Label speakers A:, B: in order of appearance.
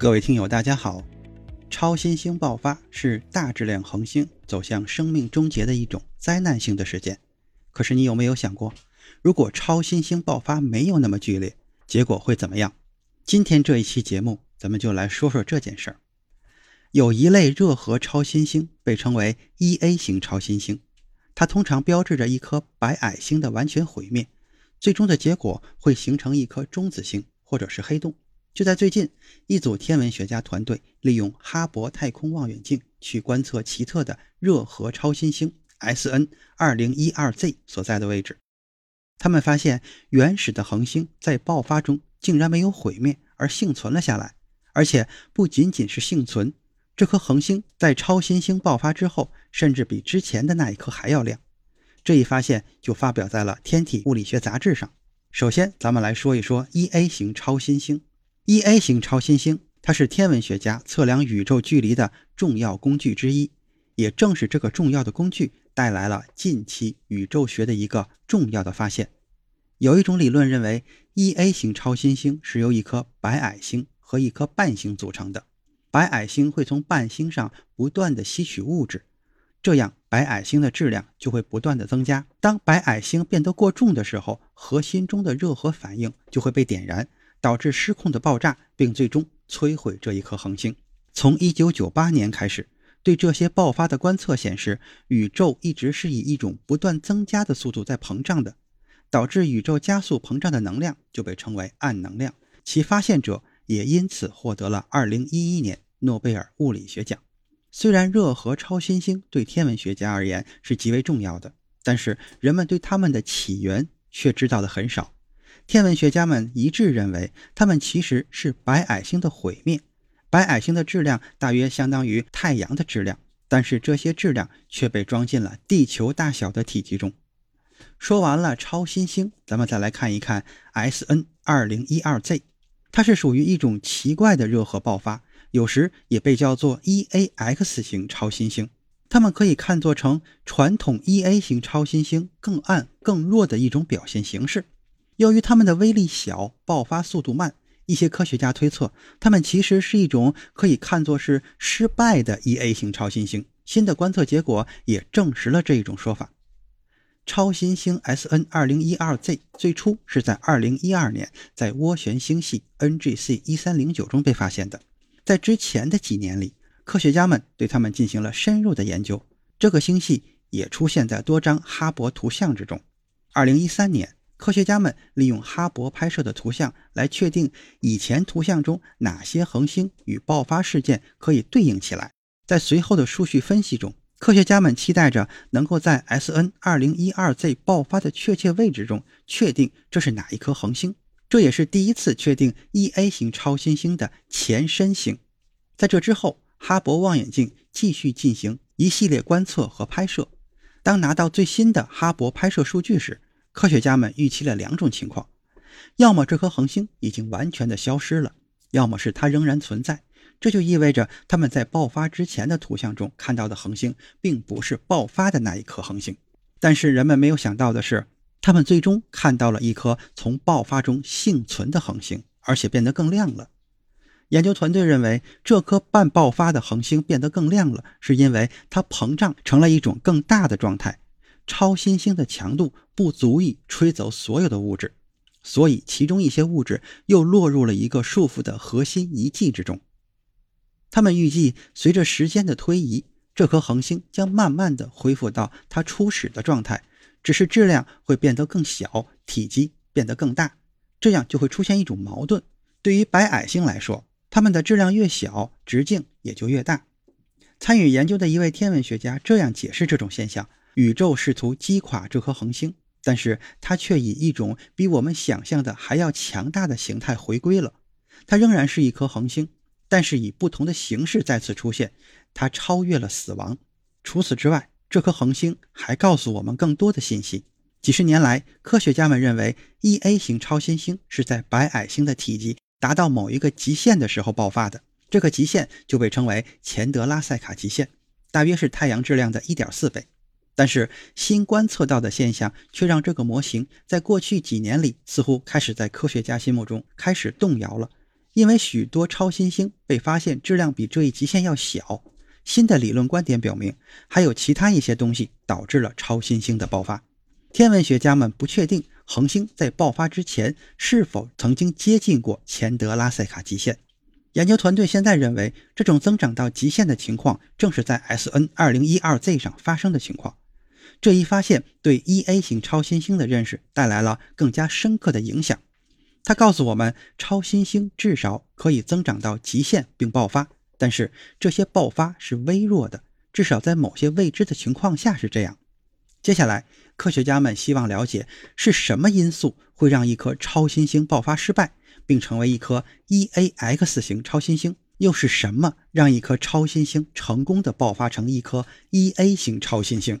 A: 各位听友，大家好。超新星爆发是大质量恒星走向生命终结的一种灾难性的事件。可是，你有没有想过，如果超新星爆发没有那么剧烈，结果会怎么样？今天这一期节目，咱们就来说说这件事儿。有一类热核超新星被称为 1A 型超新星，它通常标志着一颗白矮星的完全毁灭，最终的结果会形成一颗中子星或者是黑洞。就在最近，一组天文学家团队利用哈勃太空望远镜去观测奇特的热核超新星 SN 2012Z 所在的位置，他们发现原始的恒星在爆发中竟然没有毁灭，而幸存了下来，而且不仅仅是幸存。这颗恒星在超新星爆发之后，甚至比之前的那一颗还要亮。这一发现就发表在了《天体物理学杂志》上。首先，咱们来说一说 Ia 型超新星。E A 型超新星，它是天文学家测量宇宙距离的重要工具之一。也正是这个重要的工具，带来了近期宇宙学的一个重要的发现。有一种理论认为，E A 型超新星是由一颗白矮星和一颗伴星组成的。白矮星会从伴星上不断的吸取物质，这样白矮星的质量就会不断的增加。当白矮星变得过重的时候，核心中的热核反应就会被点燃，导致失控的爆炸，并最终摧毁这一颗恒星。从1998年开始，对这些爆发的观测显示，宇宙一直是以一种不断增加的速度在膨胀的，导致宇宙加速膨胀的能量就被称为暗能量。其发现者。也因此获得了2011年诺贝尔物理学奖。虽然热核超新星对天文学家而言是极为重要的，但是人们对它们的起源却知道的很少。天文学家们一致认为，它们其实是白矮星的毁灭。白矮星的质量大约相当于太阳的质量，但是这些质量却被装进了地球大小的体积中。说完了超新星，咱们再来看一看 SN 2012Z。它是属于一种奇怪的热核爆发，有时也被叫做 EAX 型超新星。它们可以看作成传统 EA 型超新星更暗、更弱的一种表现形式。由于它们的威力小、爆发速度慢，一些科学家推测，它们其实是一种可以看作是失败的 EA 型超新星。新的观测结果也证实了这一种说法。超新星 SN 2012Z 最初是在2012年在涡旋星系 NGC 1309中被发现的。在之前的几年里，科学家们对它们进行了深入的研究。这个星系也出现在多张哈勃图像之中。2013年，科学家们利用哈勃拍摄的图像来确定以前图像中哪些恒星与爆发事件可以对应起来。在随后的数据分析中，科学家们期待着能够在 SN 2012Z 爆发的确切位置中确定这是哪一颗恒星，这也是第一次确定 E A 型超新星的前身星。在这之后，哈勃望远镜继续进行一系列观测和拍摄。当拿到最新的哈勃拍摄数据时，科学家们预期了两种情况：要么这颗恒星已经完全的消失了，要么是它仍然存在。这就意味着他们在爆发之前的图像中看到的恒星，并不是爆发的那一颗恒星。但是人们没有想到的是，他们最终看到了一颗从爆发中幸存的恒星，而且变得更亮了。研究团队认为，这颗半爆发的恒星变得更亮了，是因为它膨胀成了一种更大的状态。超新星的强度不足以吹走所有的物质，所以其中一些物质又落入了一个束缚的核心遗迹之中。他们预计，随着时间的推移，这颗恒星将慢慢的恢复到它初始的状态，只是质量会变得更小，体积变得更大。这样就会出现一种矛盾：对于白矮星来说，它们的质量越小，直径也就越大。参与研究的一位天文学家这样解释这种现象：宇宙试图击垮这颗恒星，但是它却以一种比我们想象的还要强大的形态回归了。它仍然是一颗恒星，但是以不同的形式再次出现。它超越了死亡。除此之外，这颗恒星还告诉我们更多的信息。几十年来，科学家们认为 E A 型超新星是在白矮星的体积达到某一个极限的时候爆发的。这个极限就被称为钱德拉塞卡极限，大约是太阳质量的一点四倍。但是新观测到的现象却让这个模型在过去几年里似乎开始在科学家心目中开始动摇了，因为许多超新星被发现质量比这一极限要小。新的理论观点表明，还有其他一些东西导致了超新星的爆发。天文学家们不确定恒星在爆发之前是否曾经接近过钱德拉塞卡极限。研究团队现在认为，这种增长到极限的情况正是在 S N 2012Z 上发生的情况。这一发现对 E A 型超新星的认识带来了更加深刻的影响。它告诉我们，超新星至少可以增长到极限并爆发，但是这些爆发是微弱的，至少在某些未知的情况下是这样。接下来，科学家们希望了解是什么因素会让一颗超新星爆发失败，并成为一颗 EAX 型超新星，又是什么让一颗超新星成功的爆发成一颗 EA 型超新星？